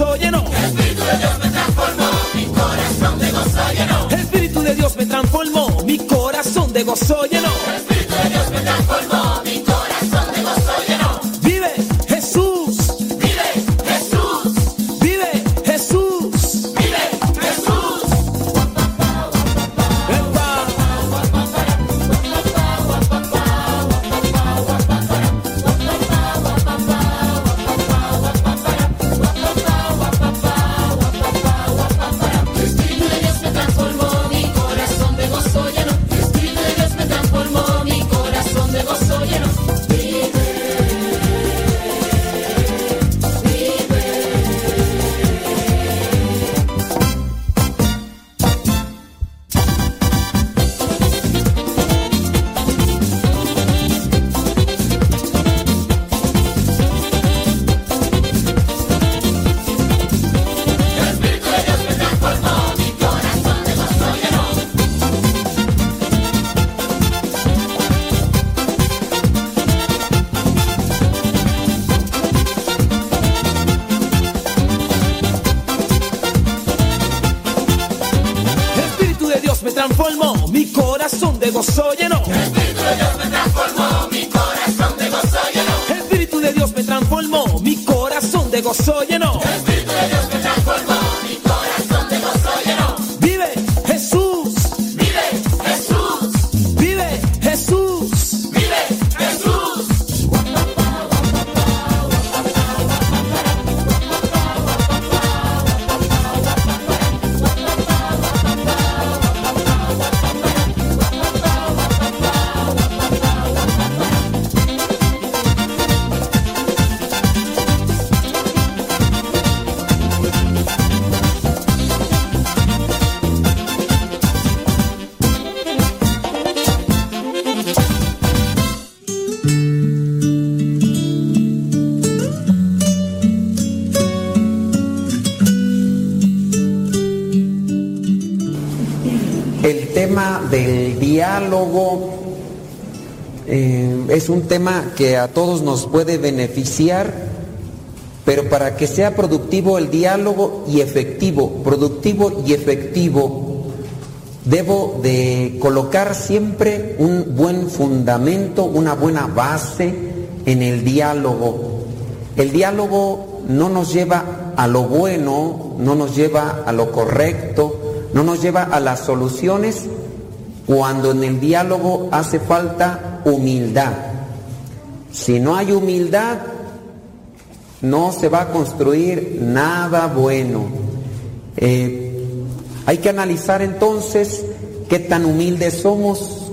corazón de de gozo lleno. Espíritu de Dios me transformó, mi corazón de gozo lleno. Espíritu de Dios me transformó, mi corazón de gozo lleno. Diálogo eh, es un tema que a todos nos puede beneficiar, pero para que sea productivo el diálogo y efectivo, productivo y efectivo, debo de colocar siempre un buen fundamento, una buena base en el diálogo. El diálogo no nos lleva a lo bueno, no nos lleva a lo correcto, no nos lleva a las soluciones cuando en el diálogo hace falta humildad. Si no hay humildad, no se va a construir nada bueno. Eh, hay que analizar entonces qué tan humildes somos.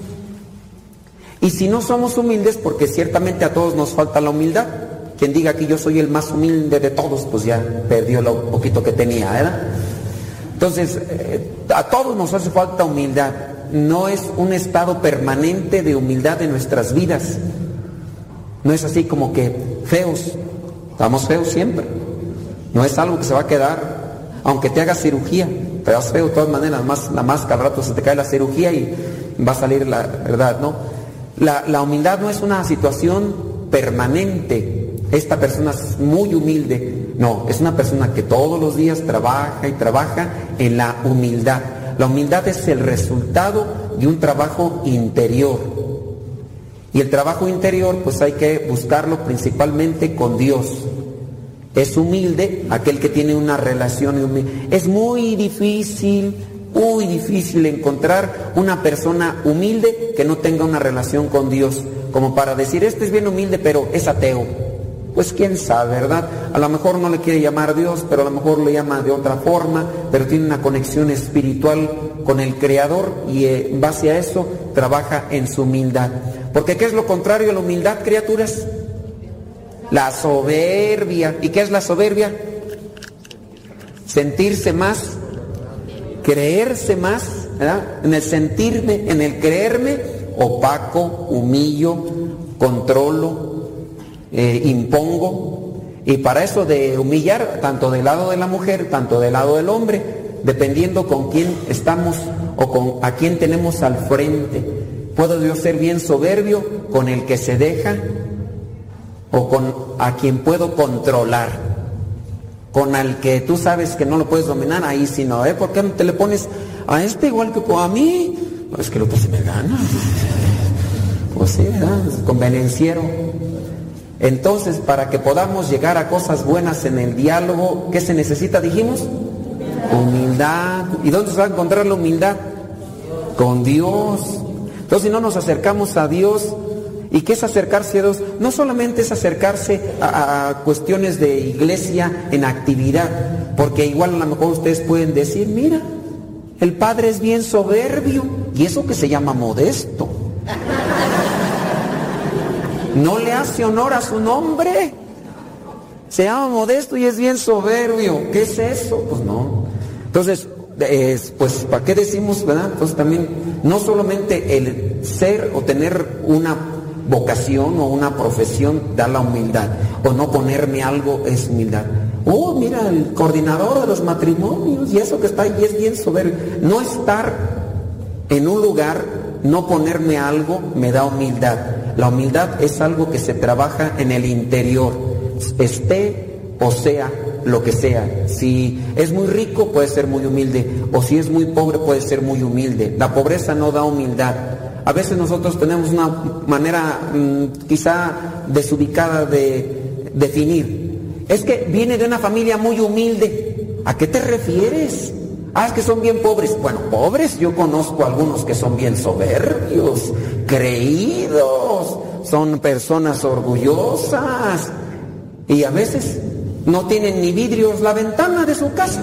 Y si no somos humildes, porque ciertamente a todos nos falta la humildad. Quien diga que yo soy el más humilde de todos, pues ya perdió lo poquito que tenía, ¿verdad? Entonces, eh, a todos nos hace falta humildad. No es un estado permanente de humildad en nuestras vidas. No es así como que feos. Estamos feos siempre. No es algo que se va a quedar, aunque te hagas cirugía. Te das feo de todas maneras, más la máscara, al rato se te cae la cirugía y va a salir la verdad, ¿no? La, la humildad no es una situación permanente. Esta persona es muy humilde. No, es una persona que todos los días trabaja y trabaja en la humildad. La humildad es el resultado de un trabajo interior. Y el trabajo interior pues hay que buscarlo principalmente con Dios. Es humilde aquel que tiene una relación humilde. Es muy difícil, muy difícil encontrar una persona humilde que no tenga una relación con Dios. Como para decir, este es bien humilde pero es ateo. Pues quién sabe, ¿verdad? A lo mejor no le quiere llamar Dios, pero a lo mejor le llama de otra forma, pero tiene una conexión espiritual con el Creador y eh, en base a eso trabaja en su humildad. Porque ¿qué es lo contrario a la humildad, criaturas? La soberbia. ¿Y qué es la soberbia? Sentirse más, creerse más, ¿verdad? En el sentirme, en el creerme, opaco, humillo, controlo, eh, impongo. Y para eso de humillar, tanto del lado de la mujer, tanto del lado del hombre, dependiendo con quién estamos o con a quién tenemos al frente. Puedo yo ser bien soberbio con el que se deja o con a quien puedo controlar. con el que tú sabes que no lo puedes dominar, ahí sí no, ¿eh? ¿Por qué te le pones a este igual que a mí? Es que lo otro se me gana. Pues sí, ¿verdad? Convenenciero. Entonces, para que podamos llegar a cosas buenas en el diálogo, ¿qué se necesita, dijimos? Humildad. ¿Y dónde se va a encontrar la humildad? Con Dios. Entonces, si no nos acercamos a Dios, ¿y qué es acercarse a Dios? No solamente es acercarse a, a cuestiones de iglesia en actividad, porque igual a lo mejor ustedes pueden decir, mira, el Padre es bien soberbio, y eso que se llama modesto. No le hace honor a su nombre. Se llama modesto y es bien soberbio. ¿Qué es eso? Pues no. Entonces, pues, ¿para qué decimos, verdad? Entonces también, no solamente el ser o tener una vocación o una profesión da la humildad, o no ponerme algo es humildad. Oh, mira, el coordinador de los matrimonios, y eso que está ahí es bien soberbio. No estar en un lugar, no ponerme algo, me da humildad. La humildad es algo que se trabaja en el interior, esté o sea lo que sea. Si es muy rico puede ser muy humilde o si es muy pobre puede ser muy humilde. La pobreza no da humildad. A veces nosotros tenemos una manera mmm, quizá desubicada de definir. Es que viene de una familia muy humilde. ¿A qué te refieres? Ah, es que son bien pobres. Bueno, pobres, yo conozco algunos que son bien soberbios, creídos, son personas orgullosas y a veces no tienen ni vidrios la ventana de su casa.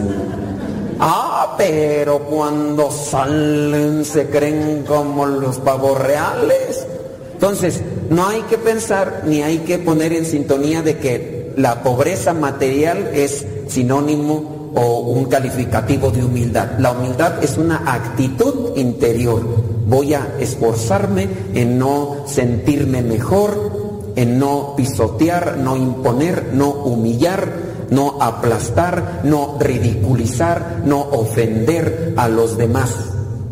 Ah, pero cuando salen se creen como los pavos reales. Entonces, no hay que pensar ni hay que poner en sintonía de que la pobreza material es sinónimo o un calificativo de humildad. La humildad es una actitud interior. Voy a esforzarme en no sentirme mejor, en no pisotear, no imponer, no humillar, no aplastar, no ridiculizar, no ofender a los demás.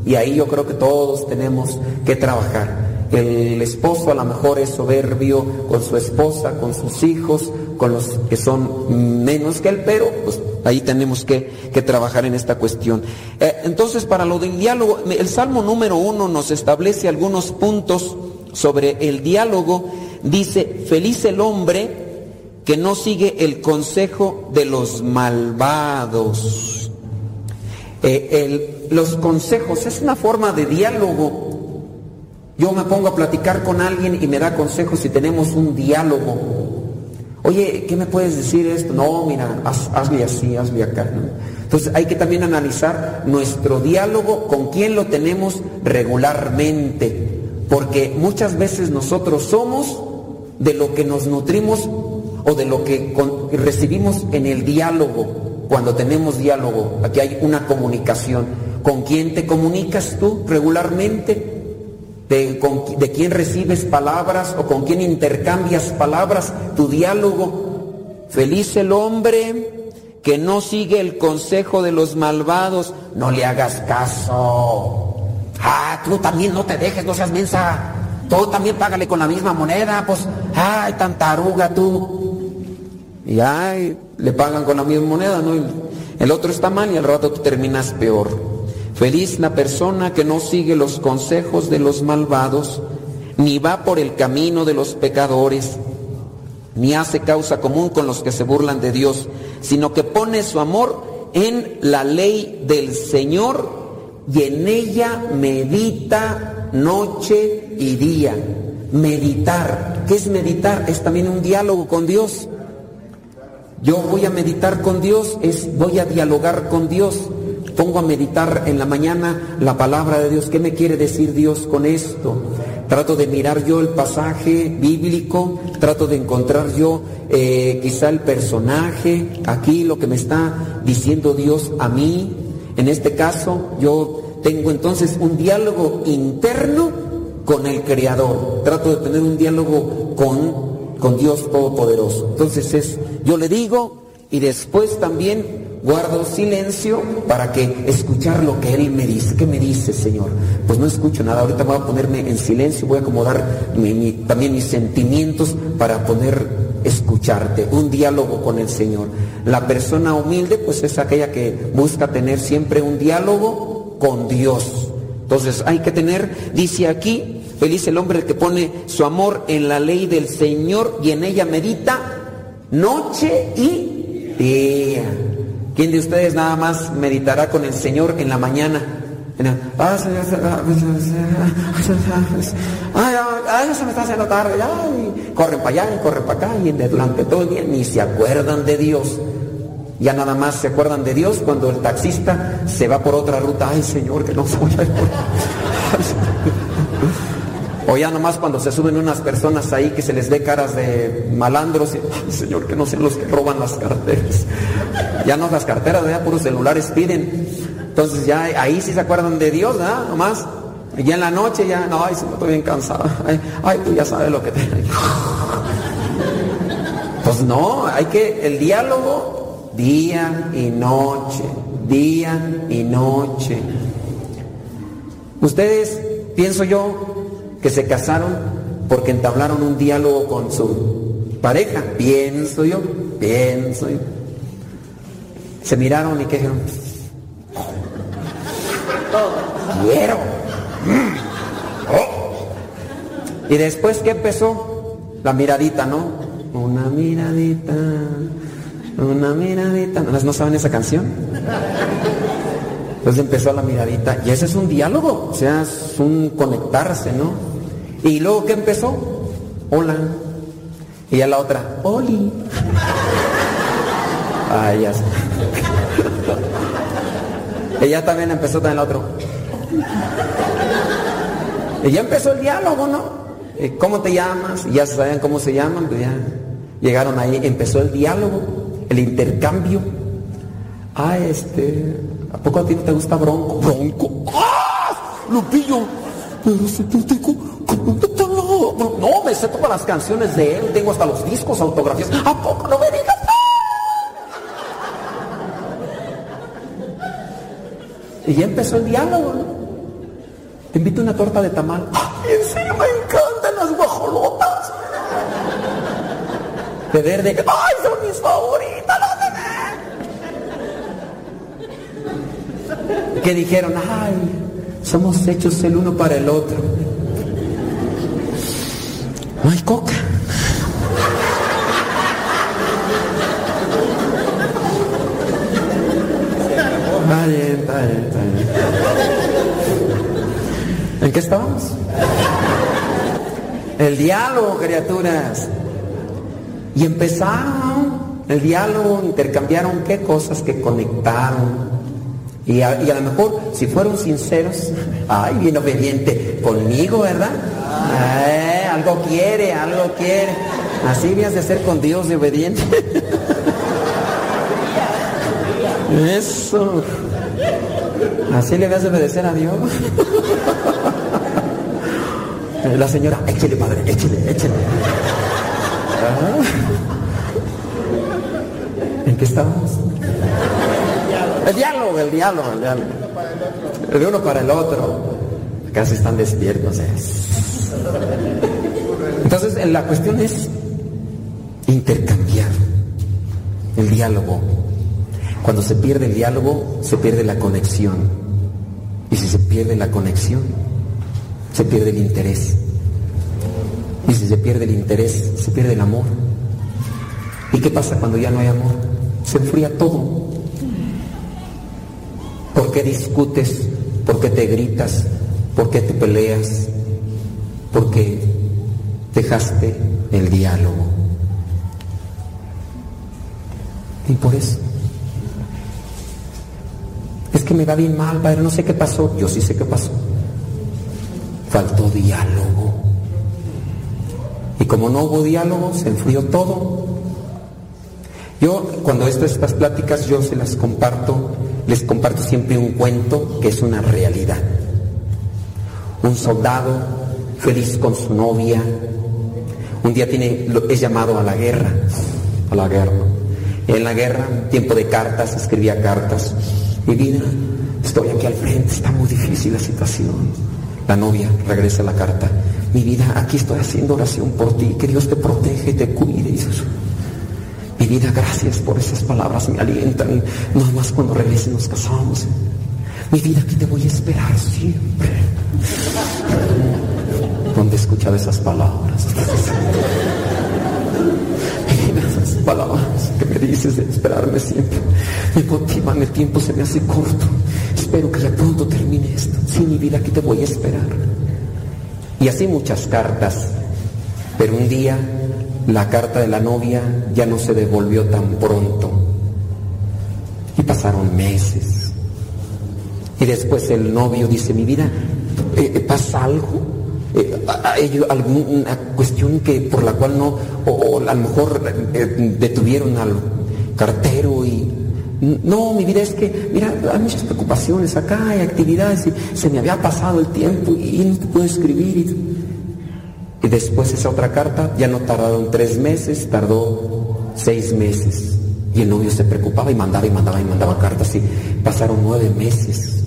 Y ahí yo creo que todos tenemos que trabajar. El esposo a lo mejor es soberbio con su esposa, con sus hijos, con los que son menos que él, pero pues ahí tenemos que, trabajar en esta cuestión. Eh, entonces, para lo del diálogo, el Salmo número uno nos establece algunos puntos sobre el diálogo. Dice, feliz el hombre que no sigue el consejo de los malvados. Eh, los consejos es una forma de diálogo. Yo me pongo a platicar con alguien y me da consejos y tenemos un diálogo. Oye, ¿qué me puedes decir esto? No, mira, haz, hazle así, hazle acá. ¿no? Entonces hay que también analizar nuestro diálogo con quién lo tenemos regularmente, porque muchas veces nosotros somos de lo que nos nutrimos o de lo que recibimos en el diálogo, cuando tenemos diálogo, aquí hay una comunicación. ¿Con quién te comunicas tú regularmente? De, con, de quién recibes palabras o con quién intercambias palabras, tu diálogo. Feliz el hombre que no sigue el consejo de los malvados, no le hagas caso. Ah, tú también no te dejes, no seas mensa. Tú también págale con la misma moneda, pues, ay, tan taruga tú. Y ay, le pagan con la misma moneda, ¿no? El otro está mal y al rato tú terminas peor. Feliz la persona que no sigue los consejos de los malvados, ni va por el camino de los pecadores, ni hace causa común con los que se burlan de Dios, sino que pone su amor en la ley del Señor y en ella medita noche y día. Meditar, ¿qué es meditar? Es también un diálogo con Dios. Yo voy a meditar con Dios, es voy a dialogar con Dios pongo a meditar en la mañana la palabra de Dios. ¿Qué me quiere decir Dios con esto? Trato de mirar yo el pasaje bíblico, trato de encontrar yo eh, quizá el personaje, aquí lo que me está diciendo Dios a mí. En este caso, yo tengo entonces un diálogo interno con el Creador. Trato de tener un diálogo con, con Dios Todopoderoso. Entonces es, yo le digo y después también guardo silencio para que escuchar lo que Él me dice. ¿Qué me dice, Señor? Pues no escucho nada. Ahorita voy a ponerme en silencio, voy a acomodar también mis sentimientos para poder escucharte, un diálogo con el Señor. La persona humilde pues es aquella que busca tener siempre un diálogo con Dios. Entonces hay que tener, dice aquí, feliz el hombre que pone su amor en la ley del Señor y en ella medita noche y día. ¿Quién de ustedes nada más meditará con el Señor en la mañana? Ay, se me está haciendo tarde, corren para allá y corren para acá y durante todo el día ni se acuerdan de Dios. Ya nada más se acuerdan de Dios cuando el taxista se va por otra ruta. Ay, Señor, que no se vaya O ya nomás cuando se suben unas personas ahí que se les ve caras de malandros. Ay, Señor, que no sean los que roban las carteras. Ya no las carteras, ya puros celulares piden. Entonces ya ahí sí se acuerdan de Dios, ¿verdad? Nomás. Y ya en la noche ya, no, ay, estoy bien cansado. Ay, tú ya sabes lo que te... Pues no, hay que, el diálogo, día y noche, día y noche. Ustedes, pienso yo, que se casaron porque entablaron un diálogo con su pareja, pienso yo, pienso yo. Se miraron y que dijeron, quiero. Mm. Oh. Y después, ¿qué empezó? La miradita, ¿no? Una miradita, una miradita. ¿No saben esa canción? Entonces empezó la miradita. Y ese es un diálogo, o sea, es un conectarse, ¿no? Y luego, ¿qué empezó? Hola. Y a la otra, Oli. Ay, ya sé. Ella también empezó también el otro. Y ya empezó el diálogo, ¿no? ¿Cómo te llamas? Ya sabían cómo se llaman, pues ya llegaron ahí, empezó el diálogo, el intercambio. Ah, este, ¿a poco a ti te gusta Bronco? Bronco. ¡Ah! Lupillo, pero si no, me sé las canciones de él, tengo hasta los discos, autografías. ¿A poco no me digas? Y ya empezó el diálogo, ¿no? Te invito a una torta de tamal. ¡Ay, en serio me encantan las guajolotas! De verde. ¡Ay, son mis favoritas las de verde! Que dijeron, ay, somos hechos el uno para el otro. Coca. Bien, está bien. ¿En qué estamos? El diálogo, criaturas. Y empezaron el diálogo, intercambiaron qué cosas que conectaron. Y a, lo mejor, si fueron sinceros, ay, bien obediente conmigo, ¿verdad? Algo quiere, algo quiere. Así vienes de ser con Dios de obediente. Eso. Así le vas a obedecer a Dios. La señora, échele padre, échele, échele. ¿En qué estamos? El diálogo, el diálogo, el diálogo. De uno para el otro. Casi están despiertos. ¿eh? Entonces, la cuestión es intercambiar el diálogo cuando se pierde el diálogo, se pierde la conexión. Y si se pierde la conexión, se pierde el interés. Y si se pierde el interés, se pierde el amor. ¿Y qué pasa cuando ya no hay amor? Se enfría todo. ¿Por qué discutes? ¿Por qué te gritas? ¿Por qué te peleas? Porque dejaste el diálogo. Y por eso es que me va bien mal, padre, no sé qué pasó. Yo sí sé qué pasó. Faltó diálogo. Y como no hubo diálogo, se enfrió todo. Yo, cuando estas pláticas, yo se las comparto, les comparto siempre un cuento que es una realidad. Un soldado feliz con su novia, un día tiene, es llamado a la guerra, a la guerra. En la guerra, tiempo de cartas, escribía cartas mi vida, estoy aquí al frente, está muy difícil la situación. La novia regresa la carta. mi vida, aquí estoy haciendo oración por ti, que Dios te protege, te cuide. Y mi vida, gracias por esas palabras, me alientan. No más cuando regrese nos casamos. Mi vida, aquí te voy a esperar siempre. ¿Dónde he escuchado esas palabras? Esas palabras que me dices de esperarme siempre me motivan, el tiempo se me hace corto. Espero que ya pronto termine esto. Sí, mi vida, aquí te voy a esperar. Y así muchas cartas. Pero un día la carta de la novia ya no se devolvió tan pronto. Y pasaron meses. Y después el novio dice, mi vida, eh, eh, ¿pasa algo? Eh, ¿Hay alguna cuestión que por la cual no, o, a lo mejor detuvieron al cartero y no, mi vida es que, mira, hay muchas preocupaciones acá, hay actividades y se me había pasado el tiempo y no te puedo escribir. Y, y después esa otra carta ya no tardaron tres meses, tardó seis meses. Y el novio se preocupaba y mandaba y mandaba y mandaba cartas y pasaron nueve meses.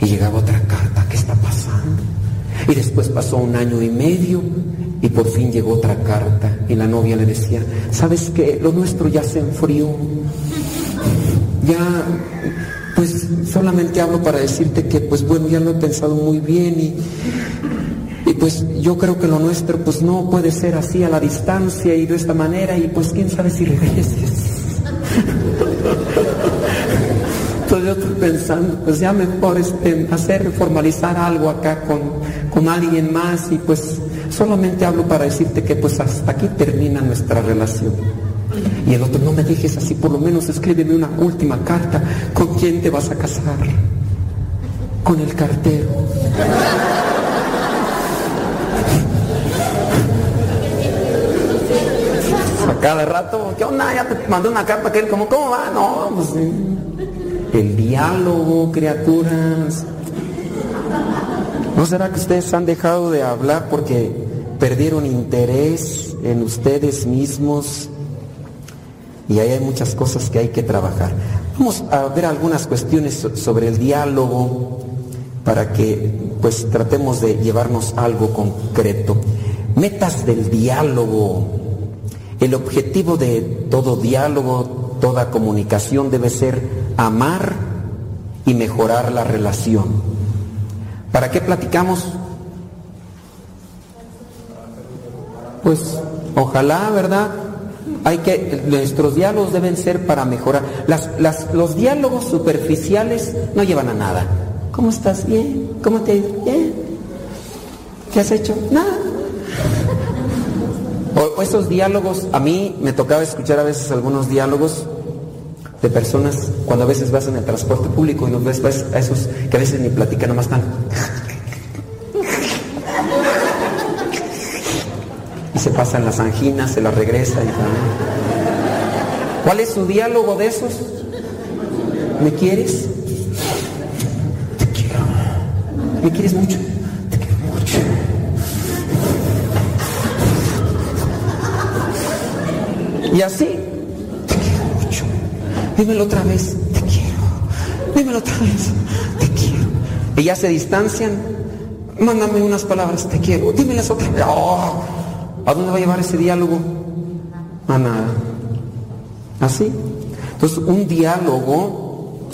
Y llegaba otra carta, ¿qué está pasando? Y después pasó un año y medio y por fin llegó otra carta y la novia le decía, ¿sabes qué? Lo nuestro ya se enfrió ya, pues solamente hablo para decirte que, pues bueno, ya lo he pensado muy bien y, y pues yo creo que lo nuestro pues no puede ser así a la distancia y de esta manera y pues quién sabe si regreses. Entonces yo estoy pensando, pues ya mejor este, hacer, formalizar algo acá con, con alguien más y pues solamente hablo para decirte que pues hasta aquí termina nuestra relación. Y el otro, no me dejes así, por lo menos escríbeme una última carta. ¿Con quién te vas a casar? Con el cartero. A cada rato, ¿qué onda? Ya te mandé una carta que él, como, ¿cómo va? No, pues el diálogo, criaturas. ¿No será que ustedes han dejado de hablar porque perdieron interés en ustedes mismos? y ahí hay muchas cosas que hay que trabajar. Vamos a ver algunas cuestiones sobre el diálogo para que pues tratemos de llevarnos algo concreto. Metas del diálogo. El objetivo de todo diálogo, toda comunicación debe ser amar y mejorar la relación. ¿Para qué platicamos? Pues ojalá, ¿verdad? Hay que, nuestros diálogos deben ser para mejorar. los diálogos superficiales no llevan a nada. ¿Cómo estás? Bien. ¿Cómo te? Bien. ¿Qué has hecho? Nada. O, esos diálogos, a mí me tocaba escuchar a veces algunos diálogos de personas cuando a veces vas en el transporte público y los ves, a esos que a veces ni platican, nomás están. se pasan las anginas, se las regresa. Y ¿Cuál es su diálogo de esos? ¿Me quieres? Te quiero. ¿Me quieres mucho? Te quiero mucho. Y así. Dímelo otra vez, te quiero. Dímelo otra vez, te quiero. Y ya se distancian. Mándame unas palabras, te quiero. Dímelas otra vez. Oh, ¿A dónde va a llevar ese diálogo? A nada. Así. Entonces, un diálogo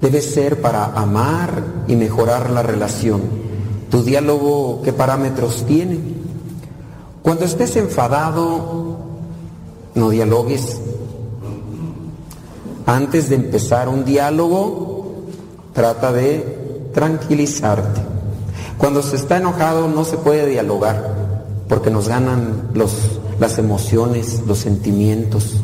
debe ser para amar y mejorar la relación. ¿Tu diálogo qué parámetros tiene? Cuando estés enfadado, no dialogues. Antes de empezar un diálogo, trata de tranquilizarte. Cuando se está enojado no se puede dialogar porque nos ganan los, las emociones, los sentimientos.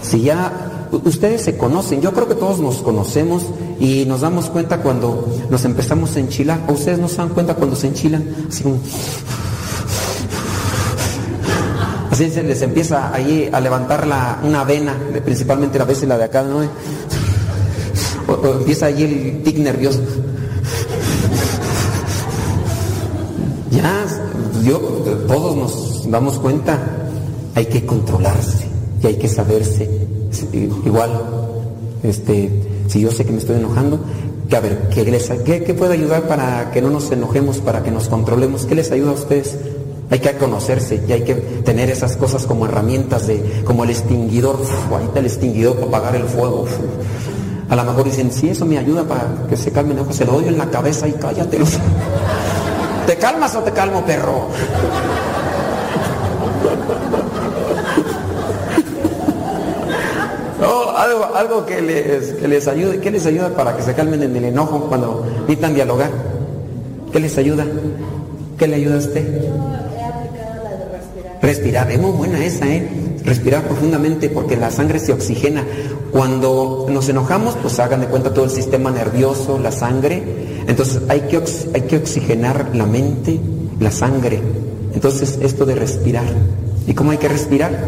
Si ya ustedes se conocen, yo creo que todos nos conocemos y nos damos cuenta cuando nos empezamos a enchilar, o ustedes no se dan cuenta cuando se enchilan, así Así se les empieza ahí a levantar la, una vena, principalmente la vez la de acá, ¿no? o empieza ahí el tic nervioso. Ya, yo, todos nos damos cuenta, hay que controlarse y hay que saberse. Igual, este, si yo sé que me estoy enojando, Que a ver, ¿qué, les, qué, ¿qué puede ayudar para que no nos enojemos, para que nos controlemos? ¿Qué les ayuda a ustedes? Hay que conocerse y hay que tener esas cosas como herramientas de, como el extinguidor, ahí está el extinguidor para apagar el fuego. A lo mejor dicen, si eso me ayuda para que se calme el se lo doy en la cabeza y cállate. ¿Te calmas o te calmo, perro? algo, algo que, les, que les ayude, ¿qué les ayuda para que se calmen en el enojo cuando necesitan dialogar? ¿Qué les ayuda? ¿Qué le ayuda a usted? Respirar, es muy buena esa, ¿eh? Respirar profundamente porque la sangre se oxigena. Cuando nos enojamos, pues hagan de cuenta todo el sistema nervioso, la sangre. Entonces hay que, hay que oxigenar la mente, la sangre. Entonces esto de respirar. ¿Y cómo hay que respirar?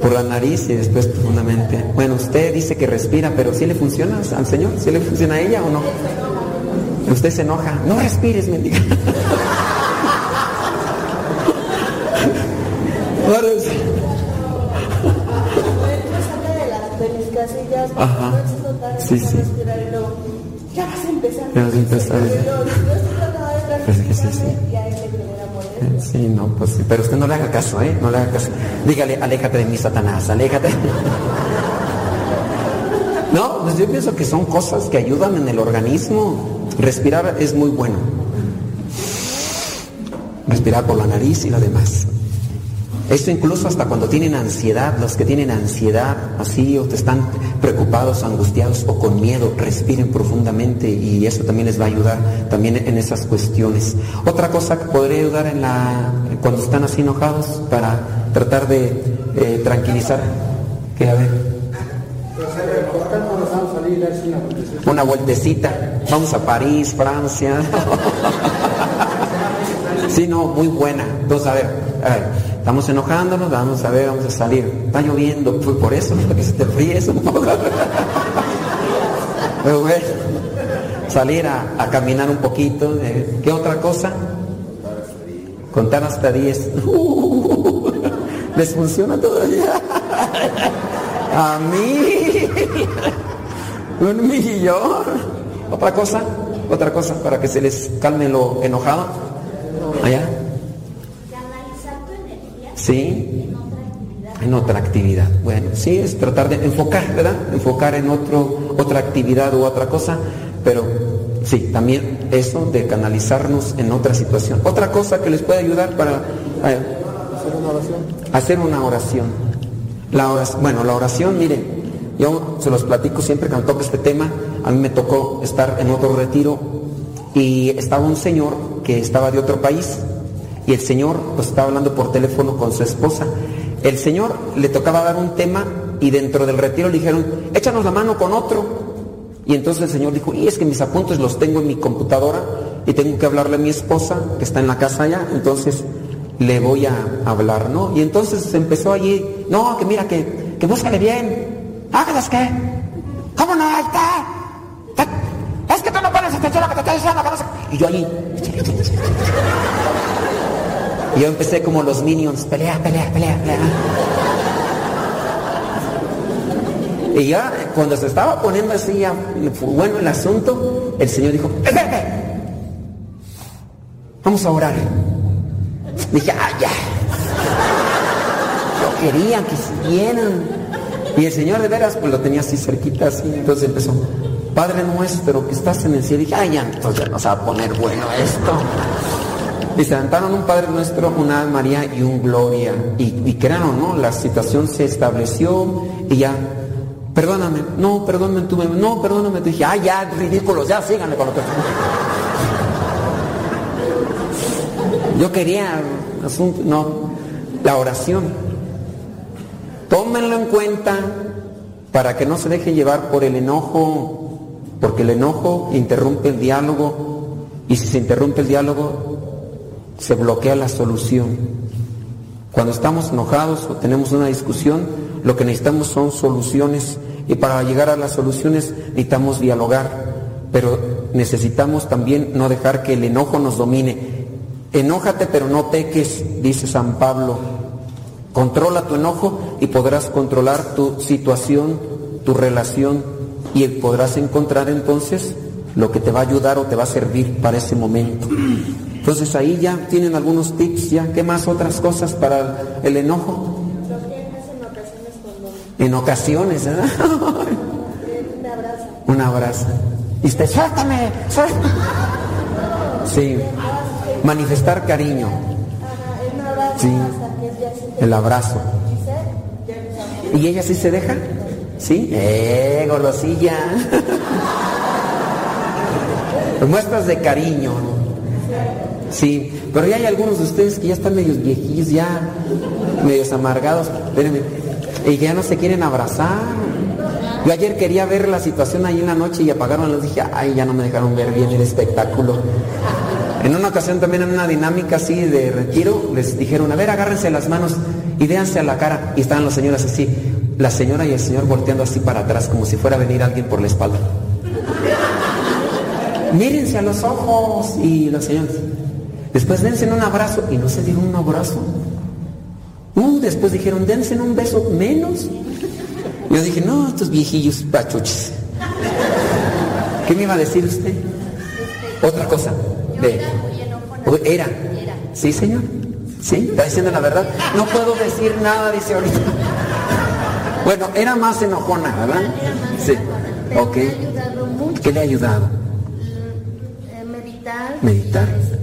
Por la nariz y después profundamente. Bueno, usted dice que respira, pero ¿sí le funciona al Señor? ¿Sí le funciona a ella o no? Usted se enoja. No respires, mendiga. Ajá. Sí, sí. Ya vas a empezar. Ya vas a empezar. Pues que sí, sí. Sí, no, pues sí. Pero usted no le haga caso, ¿eh? No le haga caso. Dígale, aléjate de mí, Satanás, aléjate. No, pues yo pienso que son cosas que ayudan en el organismo. Respirar es muy bueno. Respirar por la nariz y lo demás. Esto incluso hasta cuando tienen ansiedad, los que tienen ansiedad así o te están preocupados, angustiados o con miedo, respiren profundamente y eso también les va a ayudar también en esas cuestiones. Otra cosa que podría ayudar en la cuando están así enojados para tratar de eh, tranquilizar, que a ver. Una vueltecita. Vamos a París, Francia. sí, no, muy buena. Entonces, a ver, a ver. Estamos enojándonos, vamos a ver, vamos a salir. Está lloviendo, fue por eso, que se te un poco. Pero bueno, salir a, caminar un poquito. Eh, ¿Qué otra cosa? Contar hasta 10. ¿Les funciona todavía? A mí. Un millón. ¿Otra cosa? ¿Otra cosa para que se les calme lo enojado? Allá. Sí, en otra actividad. Bueno, sí, es tratar de enfocar, ¿verdad? Enfocar en otro, otra actividad u otra cosa, pero sí, también eso de canalizarnos en otra situación. Otra cosa que les puede ayudar para hacer una oración. Hacer una oración. La oración, bueno, la oración, miren, yo se los platico siempre cuando toco este tema. A mí me tocó estar en otro retiro y estaba un señor que estaba de otro país y el Señor pues, estaba hablando por teléfono con su esposa. El Señor le tocaba dar un tema y dentro del retiro le dijeron, échanos la mano con otro. Y entonces el Señor dijo, y es que mis apuntes los tengo en mi computadora y tengo que hablarle a mi esposa que está en la casa allá, entonces le voy a hablar, ¿no? Y entonces empezó allí, no, que mira, que, que búscale bien. ¿Hágalas qué? ¿Cómo no? Ahí está. Es que tú no pones atención a que te estoy diciendo. Y yo allí. Y yo empecé como los minions, pelea, pelea, pelea, pelea. Y ya cuando se estaba poniendo así ya bueno el asunto, el Señor dijo, espérate, vamos a orar. Dije, ah, ya. Yo quería que siguieran. Y el Señor de veras pues lo tenía así cerquita, así. Entonces empezó, Padre nuestro que estás en el cielo. dije, ay, ya, entonces ya nos va a poner bueno esto. Y se levantaron un Padre Nuestro, una María y un Gloria. Y, y crearon, ¿no? La situación se estableció y ya, perdóname, no, perdóname tú, no, perdóname. Te dije, ay, ya, ridículos, ya, síganle con lo que... Yo quería, asunto, no, la oración. Tómenlo en cuenta para que no se deje llevar por el enojo, porque el enojo interrumpe el diálogo y si se interrumpe el diálogo se bloquea la solución. Cuando estamos enojados o tenemos una discusión, lo que necesitamos son soluciones y para llegar a las soluciones necesitamos dialogar, pero necesitamos también no dejar que el enojo nos domine. Enójate pero no peques, dice San Pablo. Controla tu enojo y podrás controlar tu situación, tu relación y podrás encontrar entonces lo que te va a ayudar o te va a servir para ese momento. Entonces ahí ya tienen algunos tips, ya. ¿Qué más otras cosas para el enojo? En ocasiones, ¿verdad? Un abrazo. Un abrazo. Y usted, suéltame, suéltame. Sí. Manifestar cariño. Sí. El abrazo. ¿Y ella sí se deja? ¿Sí? ¡Eh, golosilla! Muestras de cariño. Sí, pero ya hay algunos de ustedes que ya están medios viejillos, ya medios amargados, espérenme, y que ya no se quieren abrazar. Yo ayer quería ver la situación ahí en la noche y apagaron la. Dije, ay, ya no me dejaron ver bien el espectáculo. En una ocasión también en una dinámica así de retiro, les dijeron, a ver, agárrense las manos y véanse a la cara. Y estaban las señoras así, la señora y el señor volteando así para atrás, como si fuera a venir alguien por la espalda. Mírense a los ojos. Y los señores. Después dense un abrazo y no se dieron un abrazo. Uh, después dijeron, dense un beso menos. Yo dije, no, estos viejillos pachuches. ¿Qué me iba a decir usted? Otra cosa. De, era. Sí, señor. Sí, está diciendo la verdad. No puedo decir nada, dice ahorita. Bueno, era más enojona, ¿verdad? Sí. Ok. ¿Qué le ha ayudado? eh, meditar, Meditar.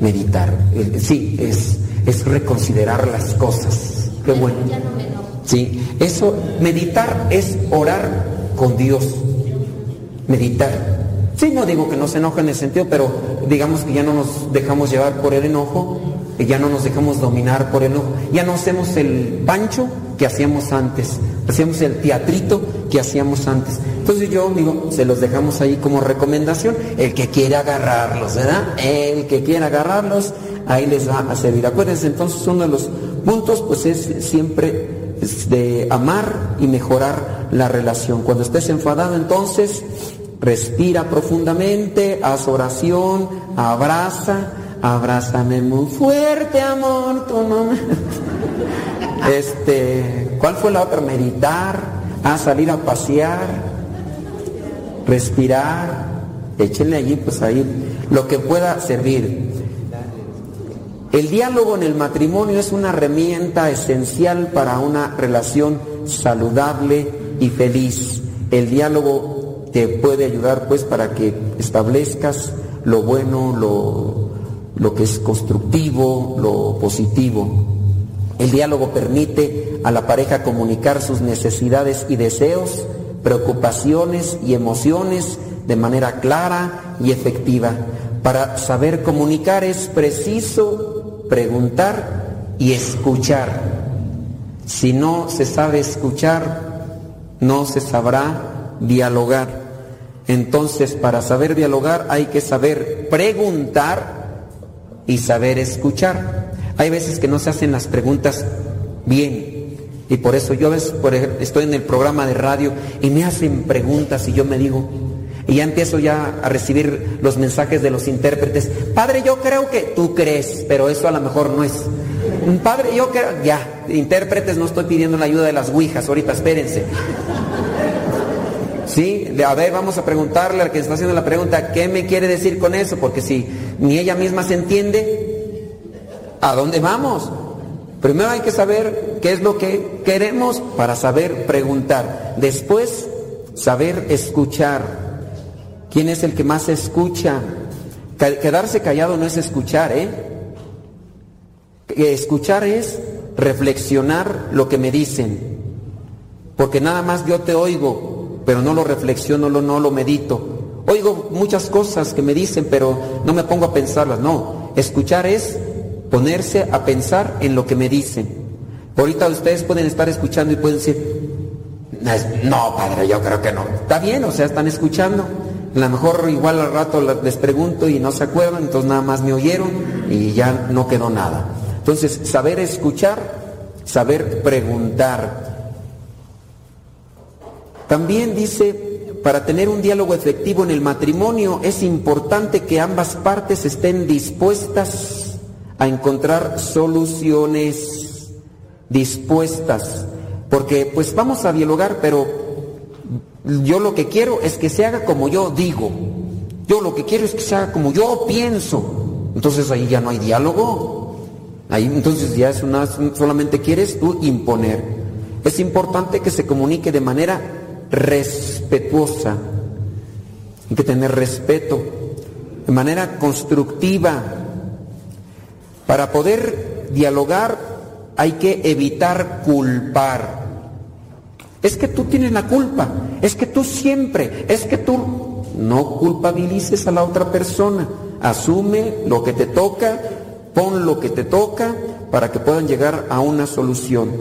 Meditar. Eh, Sí, es, es reconsiderar las cosas. Qué bueno. Sí, eso, meditar es orar con Dios. Meditar. Sí, no digo que no se enoje en el sentido, pero digamos que ya no nos dejamos llevar por el enojo, ya no nos dejamos dominar por el enojo, ya no hacemos el pancho que hacíamos antes, hacíamos el teatrito que hacíamos antes. Entonces yo digo, se los dejamos ahí como recomendación, el que quiere agarrarlos, ¿verdad? El que quiera agarrarlos, ahí les va a servir. Acuérdense, entonces uno de los puntos pues es siempre es de amar y mejorar la relación. Cuando estés enfadado, entonces respira profundamente, haz oración, abraza, abrázame muy fuerte, amor, no me- Este, ¿cuál fue la otra? Meditar, a salir a pasear, respirar, échenle allí, pues ahí, lo que pueda servir. El diálogo en el matrimonio es una herramienta esencial para una relación saludable y feliz. El diálogo te puede ayudar pues para que establezcas lo bueno, lo, lo que es constructivo, lo positivo. El diálogo permite a la pareja comunicar sus necesidades y deseos, preocupaciones y emociones de manera clara y efectiva. Para saber comunicar es preciso preguntar y escuchar. Si no se sabe escuchar, no se sabrá dialogar. Entonces, para saber dialogar hay que saber preguntar y saber escuchar. Hay veces que no se hacen las preguntas bien. Y por eso yo a veces por ejemplo, estoy en el programa de radio y me hacen preguntas y yo me digo, y ya empiezo ya a recibir los mensajes de los intérpretes. Padre, yo creo que tú crees, pero eso a lo mejor no es. Padre, yo creo, ya, intérpretes, no estoy pidiendo la ayuda de las ouijas, ahorita espérense. Sí, a ver, vamos a preguntarle al que está haciendo la pregunta, ¿qué me quiere decir con eso? Porque si ni ella misma se entiende, ¿a dónde vamos? Primero hay que saber qué es lo que queremos para saber preguntar. Después, saber escuchar. ¿Quién es el que más escucha? Quedarse callado no es escuchar, ¿eh? Escuchar es reflexionar lo que me dicen. Porque nada más yo te oigo, pero no lo reflexiono, no, no lo medito. Oigo muchas cosas que me dicen, pero no me pongo a pensarlas. No, escuchar es ponerse a pensar en lo que me dicen. Ahorita ustedes pueden estar escuchando y pueden decir, no, padre, yo creo que no. Está bien, o sea, están escuchando. A lo mejor igual al rato les pregunto y no se acuerdan, entonces nada más me oyeron y ya no quedó nada. Entonces, saber escuchar, saber preguntar. También dice, para tener un diálogo efectivo en el matrimonio es importante que ambas partes estén dispuestas a encontrar soluciones, dispuestas, porque pues vamos a dialogar, pero Yo lo que quiero es que se haga como yo digo. Yo lo que quiero es que se haga como yo pienso. Entonces ahí ya no hay diálogo. Ahí entonces ya es una solamente quieres tú imponer. Es importante que se comunique de manera respetuosa. Hay que tener respeto, de manera constructiva. Para poder dialogar hay que evitar culpar. Es que tú tienes la culpa, es que tú siempre, es que tú no culpabilices a la otra persona. Asume lo que te toca, pon lo que te toca para que puedan llegar a una solución.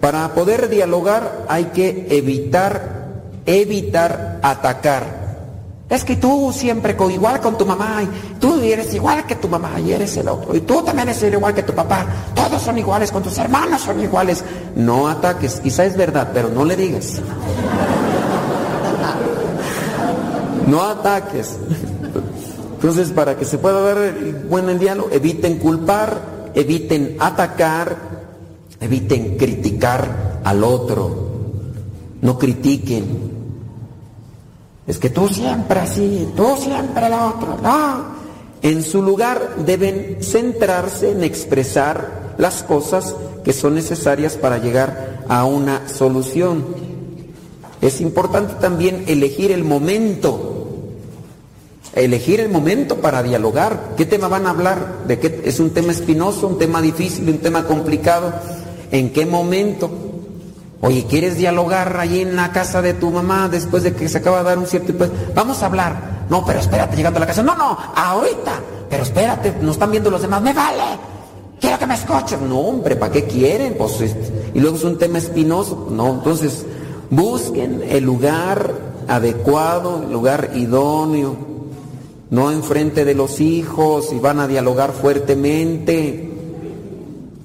Para poder dialogar hay que evitar, evitar atacar. Es que tú siempre igual con tu mamá, y tú eres igual que tu mamá y eres el otro, y tú también eres igual que tu papá, todos son iguales, con tus hermanos son iguales. No ataques, quizá es verdad, pero no le digas. No ataques. Entonces, para que se pueda ver buen el diálogo, eviten culpar, eviten atacar, eviten criticar al otro. No critiquen, es que tú siempre así, tú siempre el otro, no. En su lugar deben centrarse en expresar las cosas que son necesarias para llegar a una solución. Es importante también elegir el momento, elegir el momento para dialogar. ¿Qué tema van a hablar? ¿De qué es un tema espinoso, un tema difícil, un tema complicado? ¿En qué momento? Oye, ¿quieres dialogar allí en la casa de tu mamá después de que se acaba de dar un cierto... Pues, vamos a hablar. No, pero espérate llegando a la casa. No, no, ahorita. Pero espérate, nos están viendo los demás. Me vale. Quiero que me escuchen. No, hombre, ¿para qué quieren? Pues, y luego es un tema espinoso. No, entonces, busquen el lugar adecuado, el lugar idóneo. No enfrente de los hijos y van a dialogar fuertemente.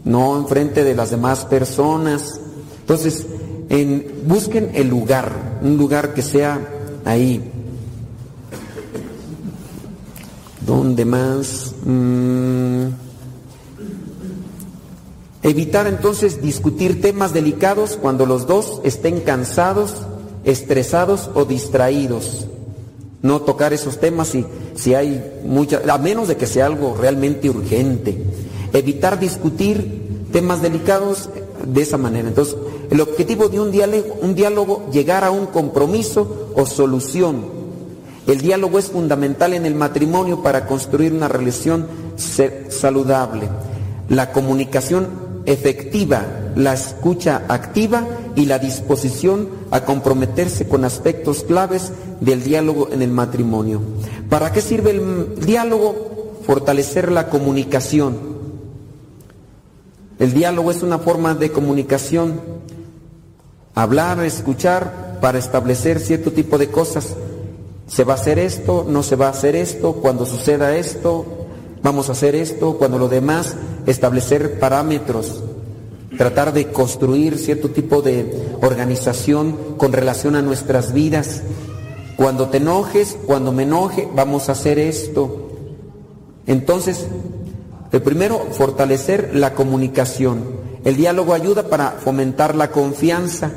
No enfrente de las demás personas. Entonces, busquen el lugar, un lugar que sea ahí. ¿Dónde más? Mm. Evitar entonces discutir temas delicados cuando los dos estén cansados, estresados o distraídos. No tocar esos temas si, si hay mucha, a menos de que sea algo realmente urgente. Evitar discutir temas delicados de esa manera. Entonces, el objetivo de un diálogo, un diálogo, llegar a un compromiso o solución. El diálogo es fundamental en el matrimonio para construir una relación saludable. La comunicación efectiva, la escucha activa y la disposición a comprometerse con aspectos claves del diálogo en el matrimonio. ¿Para qué sirve el diálogo? Fortalecer la comunicación. El diálogo es una forma de comunicación hablar, escuchar para establecer cierto tipo de cosas. Se va a hacer esto, no se va a hacer esto, cuando suceda esto, vamos a hacer esto, cuando lo demás, establecer parámetros, tratar de construir cierto tipo de organización con relación a nuestras vidas. Cuando te enojes, cuando me enoje, vamos a hacer esto. Entonces, el primero, fortalecer la comunicación. El diálogo ayuda para fomentar la confianza.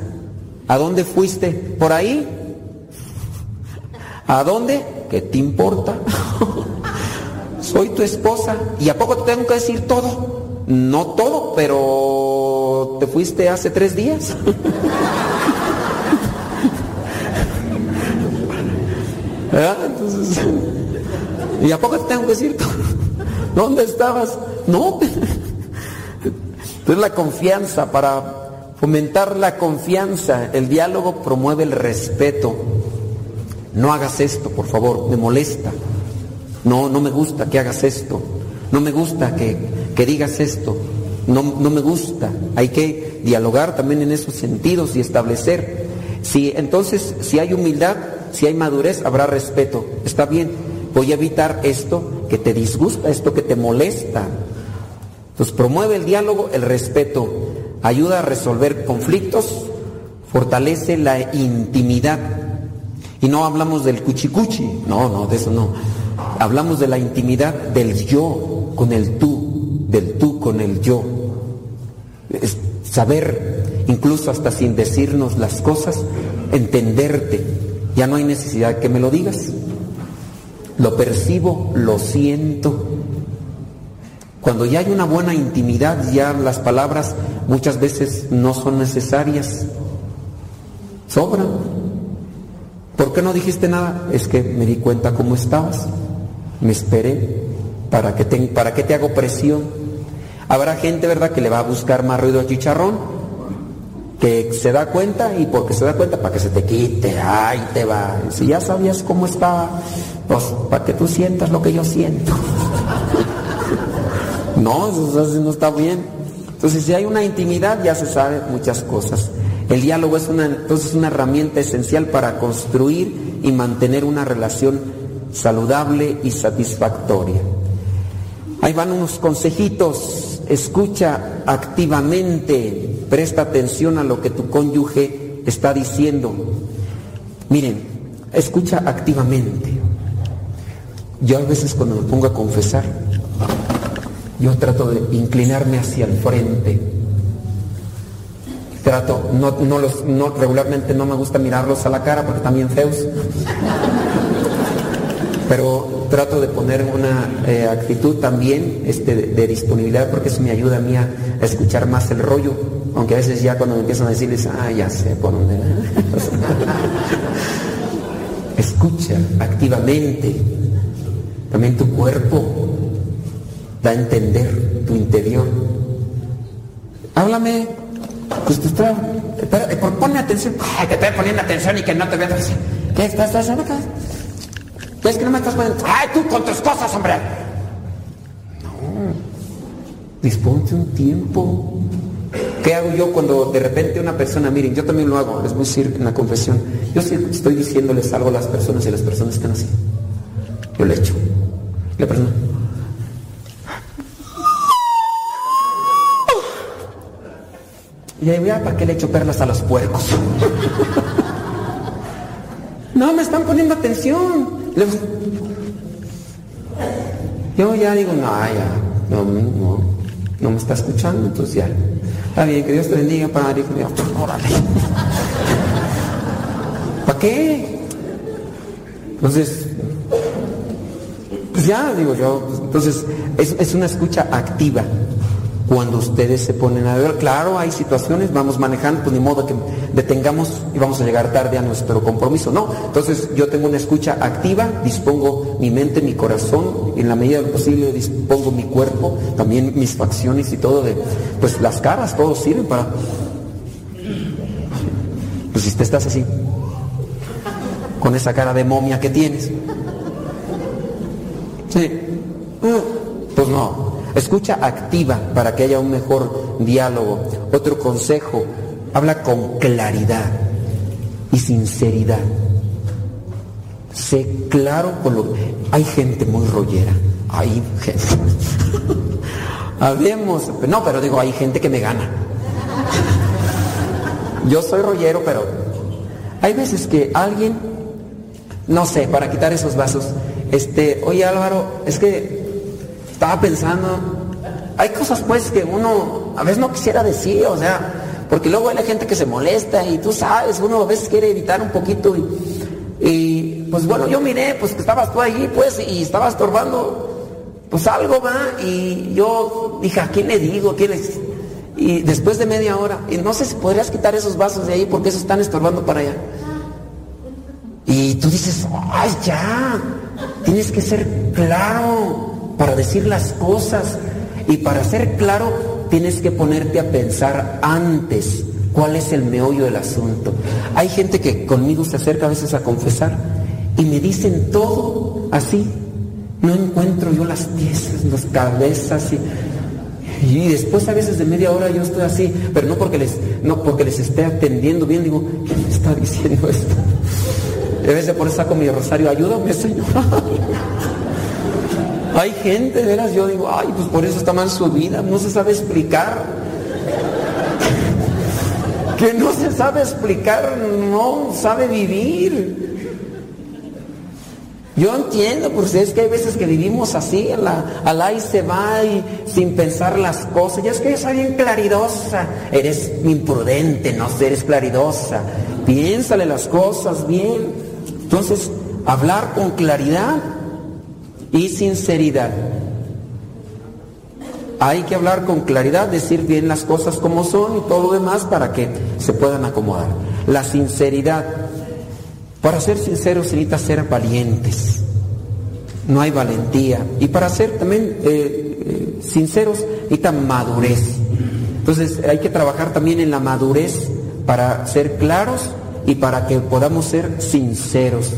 ¿A dónde fuiste? ¿Por ahí? ¿A dónde? ¿Qué te importa? Soy tu esposa y a poco te tengo que decir todo. No todo, pero te fuiste hace tres días. ¿y a poco te tengo que decir todo? ¿Dónde estabas? No. Entonces la confianza, para fomentar la confianza, el diálogo promueve el respeto. No hagas esto, por favor, me molesta. No, no me gusta que hagas esto. No me gusta que, que digas esto. No, no me gusta. Hay que dialogar también en esos sentidos y establecer. Si entonces, si hay humildad, si hay madurez, habrá respeto. Está bien. Voy a evitar esto que te disgusta, esto que te molesta. Entonces promueve el diálogo, el respeto, ayuda a resolver conflictos, fortalece la intimidad. Y no hablamos del cuchicuchi, no, no, de eso no. Hablamos de la intimidad del yo con el tú, del tú con el yo. saber, incluso hasta sin decirnos las cosas, entenderte. Ya no hay necesidad que me lo digas. Lo percibo, lo siento. Cuando ya hay una buena intimidad, ya las palabras muchas veces no son necesarias. Sobran. ¿Por qué no dijiste nada? Es que me di cuenta cómo estabas. Me esperé. ¿Para qué te, para qué te hago presión? Habrá gente, ¿verdad?, que le va a buscar más ruido a chicharrón, que se da cuenta y porque se da cuenta para que se te quite, ay, te va. Si ya sabías cómo estaba, pues para que tú sientas lo que yo siento. no, eso no está bien. Entonces, si hay una intimidad, ya se sabe muchas cosas. El diálogo es una, entonces una herramienta esencial para construir y mantener una relación saludable y satisfactoria. Ahí van unos consejitos. Escucha activamente, presta atención a lo que tu cónyuge está diciendo. Miren, escucha activamente. Yo a veces cuando me pongo a confesar, yo trato de inclinarme hacia el frente. Trato, no, no los, no, regularmente no me gusta mirarlos a la cara porque también feos. Pero trato de poner una eh, actitud también este, de, disponibilidad porque eso me ayuda a mí a, escuchar más el rollo, aunque a veces ya cuando me empiezan a decirles, ah, ya sé por dónde. Escucha activamente. También tu cuerpo da a entender tu interior. Háblame, pues te está, ponme atención, Ay, te estoy poniendo atención y que no te veas. ¿Qué estás haciendo acá? ¿Ves que no me estás poniendo? ¡Ay, tú con tus cosas, hombre! No. Disponte un tiempo. ¿Qué hago yo cuando de repente una persona, miren, yo también lo hago, les voy a decir en la confesión, yo estoy diciéndoles algo a las personas y las personas están así. Yo le echo. La persona. Y ahí, ¿para qué le echo perlas a los puercos? no, me están poniendo atención. Yo ya digo, no, ya, no, no, no me está escuchando, entonces ya. Está bien, que Dios te bendiga, Padre. Dios, órale. ¿Para qué? Entonces, pues ya, digo yo, entonces es, es una escucha activa cuando ustedes se ponen a ver. Claro, hay situaciones, vamos manejando, pues ni modo que detengamos y vamos a llegar tarde a nuestro compromiso. No, entonces yo tengo una escucha activa, dispongo mi mente, mi corazón, en la medida de lo posible dispongo mi cuerpo, también mis facciones y todo de, pues las caras, todos sirven para... Pues si te estás así, con esa cara de momia que tienes. Sí. Pues no, Escucha activa para que haya un mejor diálogo. Otro consejo, habla con claridad y sinceridad. Sé claro con lo Hay gente muy rollera. Hay gente. Habemos. No, pero digo, hay gente que me gana. Yo soy rollero, pero hay veces que alguien, no sé, para quitar esos vasos, este, oye Álvaro, es que estaba pensando, hay cosas pues que uno a veces no quisiera decir, o sea, porque luego hay la gente que se molesta y tú sabes, uno a veces quiere evitar un poquito y, pues bueno, yo miré pues que estabas tú ahí pues y estabas estorbando pues algo va y yo dije, ¿a quién le digo? ¿Quién Y después de media hora, y no sé si podrías quitar esos vasos de ahí porque esos están estorbando para allá. Y tú dices, ay, ya, tienes que ser claro para decir las cosas. Y para ser claro, tienes que ponerte a pensar antes cuál es el meollo del asunto. Hay gente que conmigo se acerca a veces a confesar y me dicen todo así. No encuentro yo las piezas, las cabezas y, y después a veces de media hora yo estoy así, pero no porque les, no porque les esté atendiendo bien, digo, ¿quién me está diciendo esto? A veces por eso saco mi rosario, ayúdame Señor. Hay gente, veras, yo digo, ay, pues por eso está mal su vida, no se sabe explicar. Que no se sabe explicar, no sabe vivir. Yo entiendo, pues es que hay veces que vivimos así, la, al y se va y sin pensar las cosas. Ya es que yo soy bien claridosa. Eres imprudente, no eres claridosa. piénsale las cosas bien. Entonces, hablar con claridad y sinceridad. Hay que hablar con claridad, decir bien las cosas como son y todo lo demás para que se puedan acomodar. La sinceridad. Para ser sinceros se necesita ser valientes. No hay valentía. Y para ser también eh, eh, sinceros necesita madurez. Entonces hay que trabajar también en la madurez para ser claros y para que podamos ser sinceros.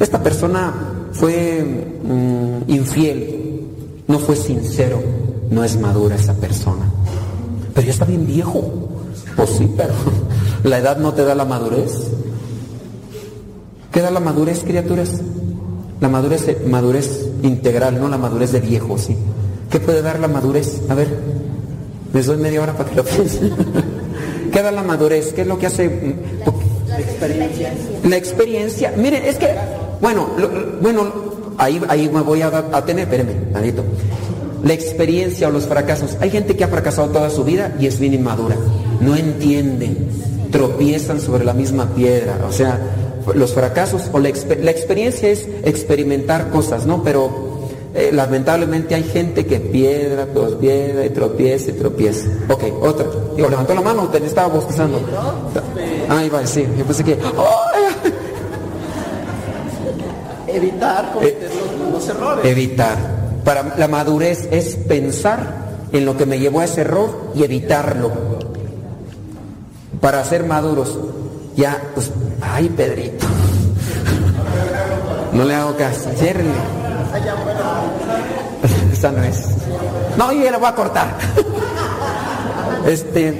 Esta persona fue mm, infiel, no fue sincero, no es madura esa persona. Pero ya está bien viejo. Pues sí, pero la edad no te da la madurez. ¿Qué da la madurez, criaturas? La madurez, madurez integral, no la madurez de viejo, sí. ¿Qué puede dar la madurez? A ver, les doy media hora para que lo piensen. ¿Qué da la madurez? ¿Qué es lo que hace? La experiencia. La experiencia. Miren, es que, bueno, bueno, ahí, ahí me voy a, a tener, espérenme, manito. La experiencia o los fracasos. Hay gente que ha fracasado toda su vida y es bien inmadura. No entienden, tropiezan sobre la misma piedra. O sea, los fracasos o la, la experiencia es experimentar cosas, ¿no? Pero eh, lamentablemente hay gente que piedra, pues piedra y tropieza y tropieza. Ok, otra. Digo, levantó la mano, te estaba bostezando. Ah, iba a decir, yo pensé que. Evitar cometer los, errores. Evitar. Para la madurez es pensar en lo que me llevó a ese error y evitarlo. Para ser maduros. Ya, pues, ay, Pedrito. No le hago caso. Ciérrenle. Esta no es. No, yo ya la voy a cortar. Este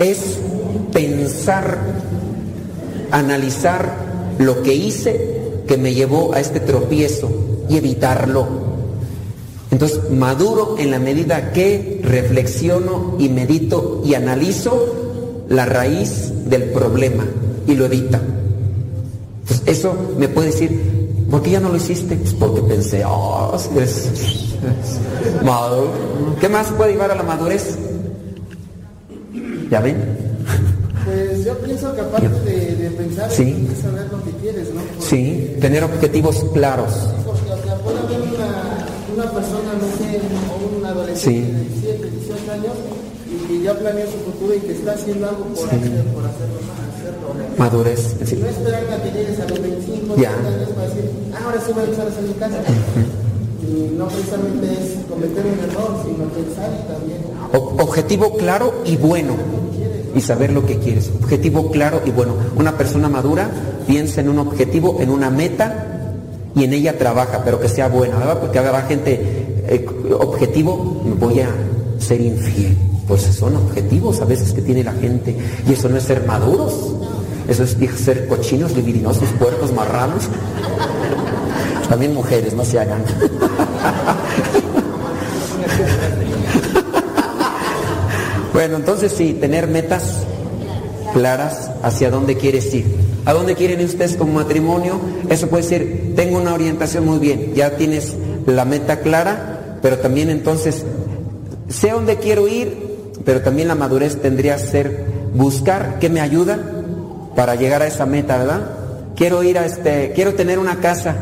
es pensar, analizar lo que hice que me llevó a este tropiezo y evitarlo. Entonces, maduro en la medida que reflexiono y medito y analizo la raíz del problema y lo evita. Entonces, eso me puede decir, ¿Por qué ya no lo hiciste? Pues porque pensé, oh, es, maduro. ¿Qué más puede llevar a la madurez? ¿Ya ven? Pues yo pienso que aparte de, de pensar, sí. hay que saber lo que sí, tener objetivos claros. Porque sea, puede haber una, una persona, no sé, o un adolescente Sí. de 17, 18 años, y que ya planeó su futuro y que está haciendo algo por Sí. hacer, por hacerlo, hacerlo. Madurez. Sí. no esperar a que llegues a los 25 Ya. 30 años para decir, ah, ahora sí voy a empezar a hacer mi casa. Y no precisamente es cometer un error, sino pensar y también O- objetivo claro y bueno. Y saber lo que quieres. Objetivo claro y bueno. Una persona madura piensa en un objetivo, en una meta y en ella trabaja, pero que sea buena, ¿verdad? Porque habrá gente, eh, objetivo, voy a ser infiel. Pues son objetivos a veces que tiene la gente. Y eso no es ser maduros. Eso es ser cochinos, libidinosos, puercos, marranos. También mujeres, no se hagan. Bueno, entonces sí, tener metas claras hacia dónde quieres ir. ¿A dónde quieren ir ustedes como matrimonio? Eso puede ser, tengo una orientación muy bien, ya tienes la meta clara, pero también entonces sé dónde quiero ir, pero también la madurez tendría que ser buscar qué me ayuda para llegar a esa meta, ¿verdad? Quiero ir a este, quiero tener una casa,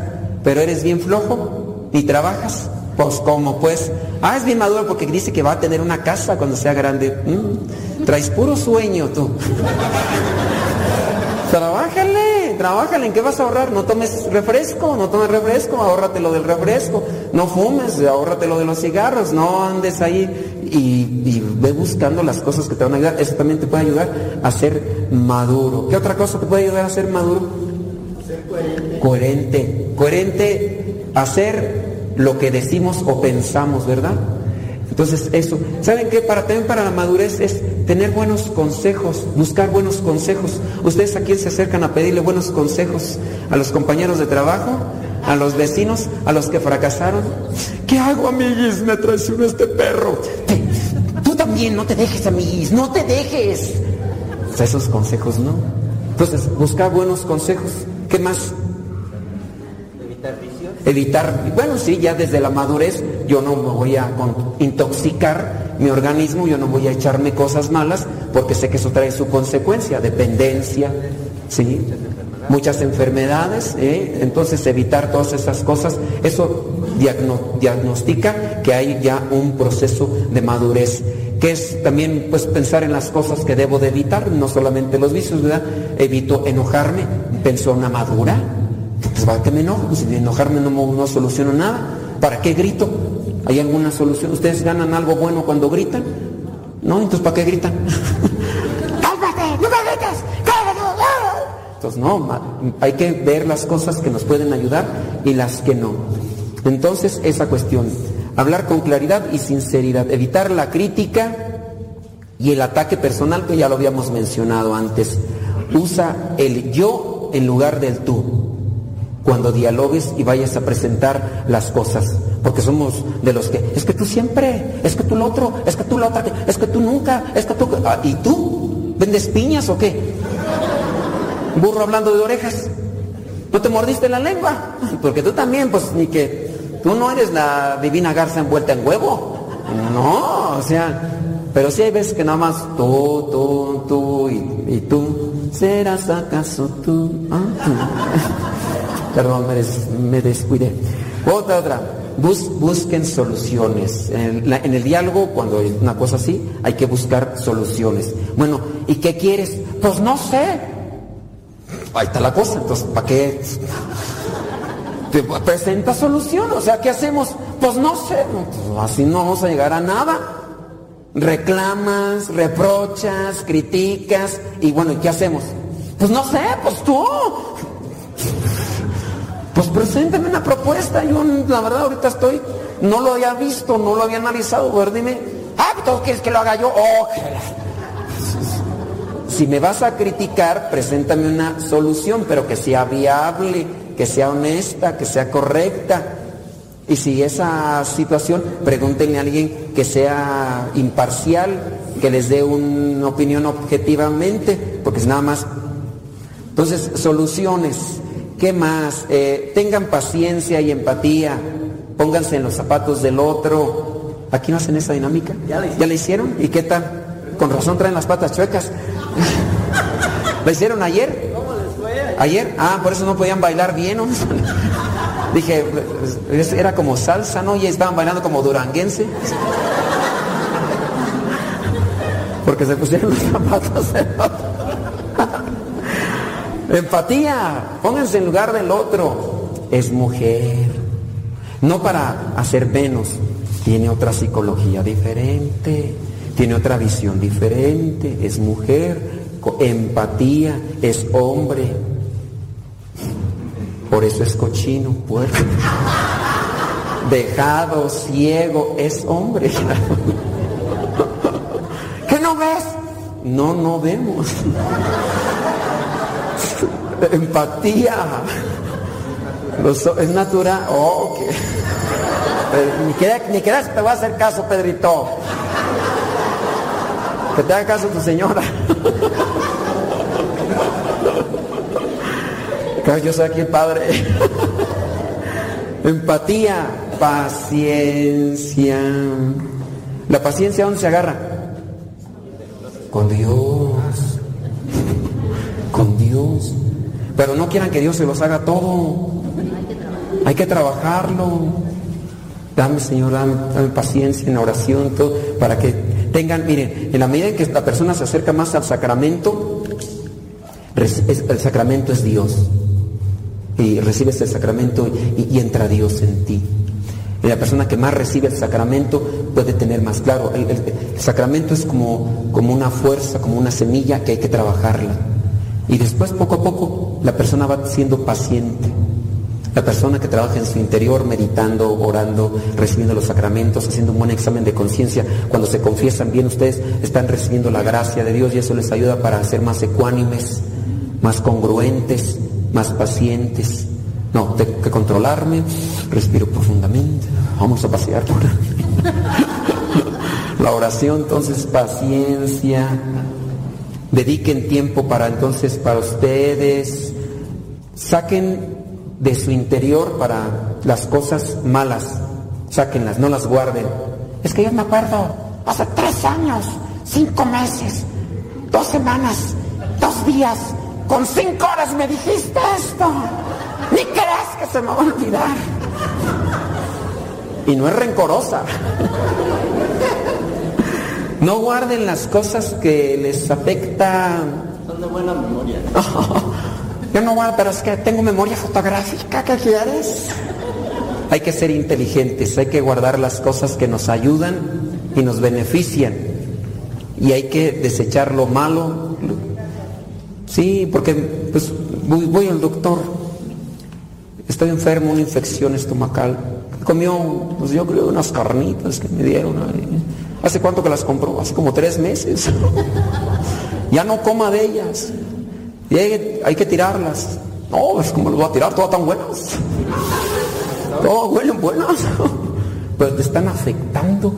pero eres bien flojo y trabajas. Pues como pues, ah, es bien maduro porque dice que va a tener una casa cuando sea grande. Mm, traes puro sueño tú. Trabájale, trabájale, ¿en qué vas a ahorrar? No tomes refresco, no tomes refresco, ahórrate lo del refresco, no fumes, ahórrate lo de los cigarros, no andes ahí y, y ve buscando las cosas que te van a ayudar. Eso también te puede ayudar a ser maduro. ¿Qué otra cosa te puede ayudar a ser maduro? ser coherente. Coherente, coherente hacer lo que decimos o pensamos, ¿verdad? Entonces eso, ¿saben qué? Para también para la madurez es tener buenos consejos, buscar buenos consejos. Ustedes aquí se acercan a pedirle buenos consejos a los compañeros de trabajo, a los vecinos, a los que fracasaron. ¿Qué hago, amiguis? Me traicionó este perro. Tú también no te dejes, amiguis, no te dejes. Esos consejos, ¿no? Entonces, buscar buenos consejos. ¿Qué más? Evitar bueno, sí, ya desde la madurez yo no me voy a intoxicar mi organismo, yo no voy a echarme cosas malas porque sé que eso trae su consecuencia, dependencia, ¿sí? Muchas enfermedades, ¿eh? entonces evitar todas esas cosas, eso diagno- diagnostica que hay ya un proceso de madurez, que es también pues pensar en las cosas que debo de evitar, no solamente los vicios, ¿verdad? Evito enojarme, persona madura, pues ¿para qué me enojo? Pues, si enojarme no, no soluciono nada. ¿Para qué grito? ¿Hay alguna solución? ¿Ustedes ganan algo bueno cuando gritan? ¿No? Entonces ¿para qué gritan? ¡Cálmate! ¡No me grites! ¡Cálmate! Entonces no, hay que ver las cosas que nos pueden ayudar y las que no. Entonces esa cuestión, hablar con claridad y sinceridad, evitar la crítica y el ataque personal que ya lo habíamos mencionado antes. Usa el yo en lugar del tú cuando dialogues y vayas a presentar las cosas. Porque somos de los que, es que tú siempre, es que tú lo otro, es que tú lo otro, es que tú nunca, es que tú... Ah, ¿Y tú? ¿Vendes piñas o qué? Burro hablando de orejas. ¿No te mordiste la lengua? Porque tú también, pues ni que... Tú no eres la divina garza envuelta en huevo. No, o sea... Pero sí hay veces que nada más tú, tú, tú y, y tú. ¿Serás acaso tú? Ah, tú. Perdón, me, des- me descuidé. Otra, otra. Bus- busquen soluciones. En, el diálogo, cuando hay una cosa así, hay que buscar soluciones. Bueno, ¿y qué quieres? Pues no sé. Ahí está la cosa. Entonces, ¿para qué? Te presenta solución. O sea, ¿qué hacemos? Pues no sé. Pues así no vamos a llegar a nada. Reclamas, reprochas, criticas. Y bueno, ¿y qué hacemos? Pues no sé, pues tú. Pues una propuesta. Yo, la verdad, ahorita estoy, no lo había visto, no lo había analizado. A ver, dime, ah, ¿tú quieres que lo haga yo? Oh, si me vas a criticar, preséntame una solución, pero que sea viable, que sea honesta, que sea correcta. Y si esa situación, pregúntenle a alguien que sea imparcial, que les dé una opinión objetivamente, porque es nada más. Entonces, soluciones. ¿Qué más? Eh, tengan paciencia y empatía. Pónganse en los zapatos del otro. ¿Aquí no hacen esa dinámica? ¿Ya la hicieron? ¿Y qué tal? Con razón traen las patas chuecas. ¿La hicieron ayer? ¿Ayer? Ah, por eso no podían bailar bien. ¿no? Dije, es- era como salsa, ¿no? Y estaban bailando como duranguense. Porque se pusieron los zapatos del otro. Empatía, pónganse en lugar del otro. Es mujer. No para hacer menos. Tiene otra psicología diferente. Tiene otra visión diferente. Es mujer. Empatía. Es hombre. Por eso es cochino, puerco. Dejado, ciego, es hombre. ¿Qué no ves? No, no vemos. Empatía. Es natural. Oh, que- Pero Ni queda, ni queda te va a hacer caso, Pedrito. Que te haga caso tu señora. Yo soy aquí el padre. Empatía, paciencia. ¿La paciencia dónde se agarra? Con Dios. Con Dios. Pero no quieran que Dios se los haga todo. Hay que trabajarlo. Dame, Señor, dame, dame paciencia en la oración, todo, para que tengan, miren, en la medida en que la persona se acerca más al sacramento, el sacramento es Dios. Y recibes el sacramento y, entra Dios en ti. Y la persona que más recibe el sacramento puede tener más claro. El, el- el sacramento es como, como una fuerza, como una semilla que hay que trabajarla. Y después, poco a poco, la persona va siendo paciente. La persona que trabaja en su interior, meditando, orando, recibiendo los sacramentos, haciendo un buen examen de conciencia, cuando se confiesan bien ustedes, están recibiendo la gracia de Dios y eso les ayuda para ser más ecuánimes, más congruentes, más pacientes. No, tengo que controlarme, respiro profundamente, vamos a pasear por la oración, entonces paciencia, dediquen tiempo para entonces para ustedes, saquen de su interior para las cosas malas. Sáquenlas, no las guarden. Es que yo me acuerdo, hace tres años, cinco meses, dos semanas, dos días, con cinco horas me dijiste esto. Ni creas que se me va a olvidar. Y no es rencorosa. No guarden las cosas que les afectan. Son de buena memoria. Yo no guardo, pero es que tengo memoria fotográfica, ¿qué quieres? Hay que ser inteligentes, hay que guardar las cosas que nos ayudan y nos benefician. Y hay que desechar lo malo. Sí, porque pues voy, voy al doctor. Estoy enfermo, una infección estomacal. Comió, pues yo creo, unas carnitas que me dieron. ¿Hace cuánto que las compró? Hace como tres meses. ya no coma de ellas. Y hay, que tirarlas. No, es como las voy a tirar, todas tan buenas. Todas huelen buenas. Pero te están afectando.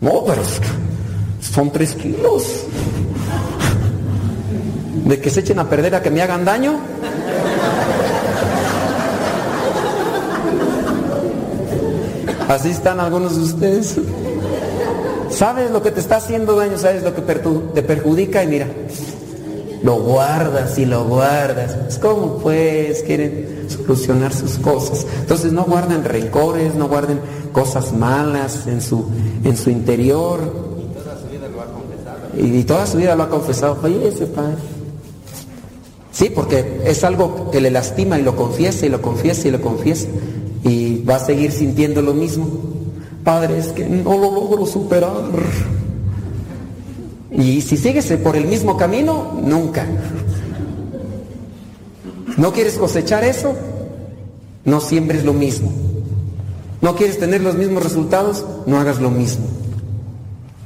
No, pero son tres kilos. De que se echen a perder a que me hagan daño. Así están algunos de ustedes. Sabes lo que te está haciendo daño, sabes lo que te perjudica y mira, lo guardas y lo guardas. Es como pues quieren solucionar sus cosas. Entonces no guarden rencores, no guarden cosas malas en su, en su interior. Y, y toda su vida lo ha confesado. Oye, ese padre. Sí, porque es algo que le lastima y lo confiesa y lo confiesa y lo confiesa. Y va a seguir sintiendo lo mismo. Padre, es que no lo logro superar. Y si sigues por el mismo camino, nunca. ¿No quieres cosechar eso? No siembres lo mismo. ¿No quieres tener los mismos resultados? No hagas lo mismo.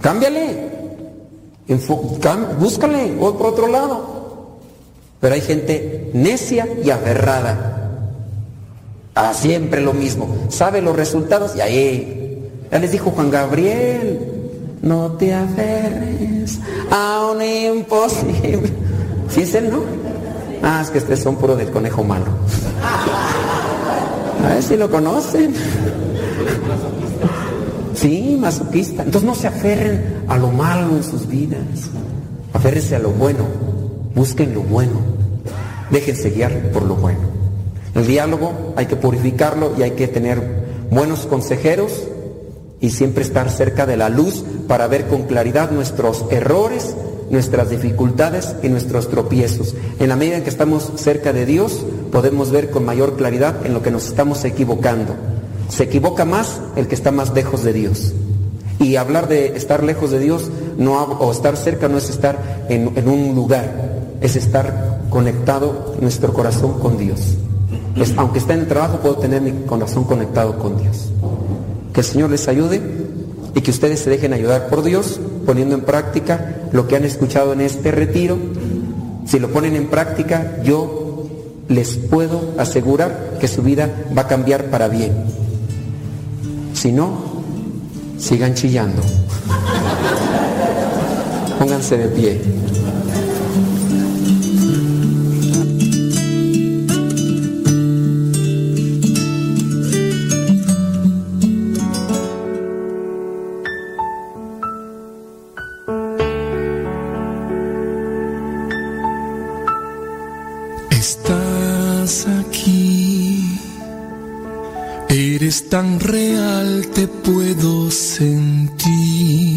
Cámbiale. Enfo- búscale por otro lado. Pero hay gente necia y aferrada. A siempre lo mismo. Sabe los resultados y ahí. Ya les dijo Juan Gabriel. No te aferres a un imposible. ¿Sí es él, no? Ah, es que este son puro del conejo malo. A ver si lo conocen. Sí, masoquista. Entonces no se aferren a lo malo en sus vidas. Aférrense a lo bueno. Busquen lo bueno. Déjense guiar por lo bueno. El diálogo hay que purificarlo y hay que tener buenos consejeros y siempre estar cerca de la luz para ver con claridad nuestros errores, nuestras dificultades y nuestros tropiezos. En la medida en que estamos cerca de Dios, podemos ver con mayor claridad en lo que nos estamos equivocando. Se equivoca más el que está más lejos de Dios. Y hablar de estar lejos de Dios no, o estar cerca no es estar en, en un lugar, es estar conectado nuestro corazón con Dios. Es- aunque esté en el trabajo, puedo tener mi corazón conectado con Dios. Que el Señor les ayude y que ustedes se dejen ayudar por Dios poniendo en práctica lo que han escuchado en este retiro. Si lo ponen en práctica, yo les puedo asegurar que su vida va a cambiar para bien. Si no, sigan chillando. Pónganse de pie. Tan real, te puedo sentir.